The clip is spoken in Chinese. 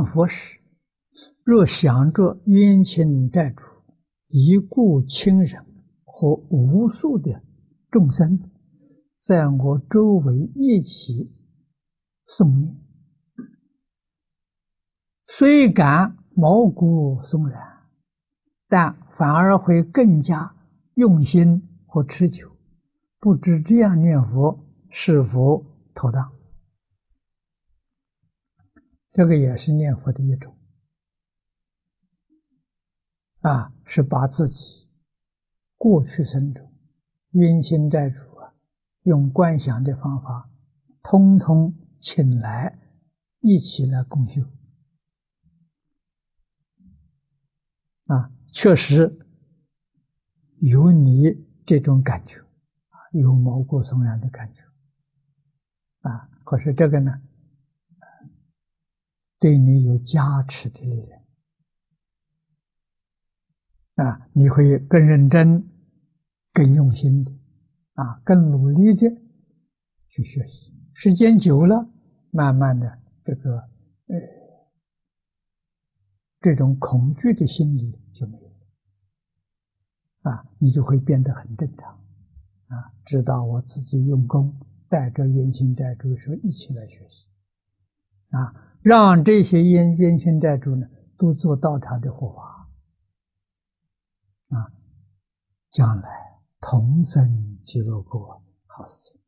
念佛时，若想着冤亲债主、已故亲人和无数的众生，在我周围一起诵念，虽感毛骨悚然，但反而会更加用心和持久。不知这样念佛是否妥当？这个也是念佛的一种，啊，是把自己过去生中冤亲债主啊，用观想的方法，通通请来一起来共修，啊，确实有你这种感觉，啊，有毛骨悚然的感觉，啊，可是这个呢？对你有加持的力量啊，你会更认真、更用心的啊，更努力的去学习。时间久了，慢慢的，这个呃，这种恐惧的心理就没有了啊，你就会变得很正常啊，知道我自己用功，带着冤亲债主说一起来学习啊。让这些冤冤亲债主呢，都做道场的护法啊，将来同生极乐国，好事情。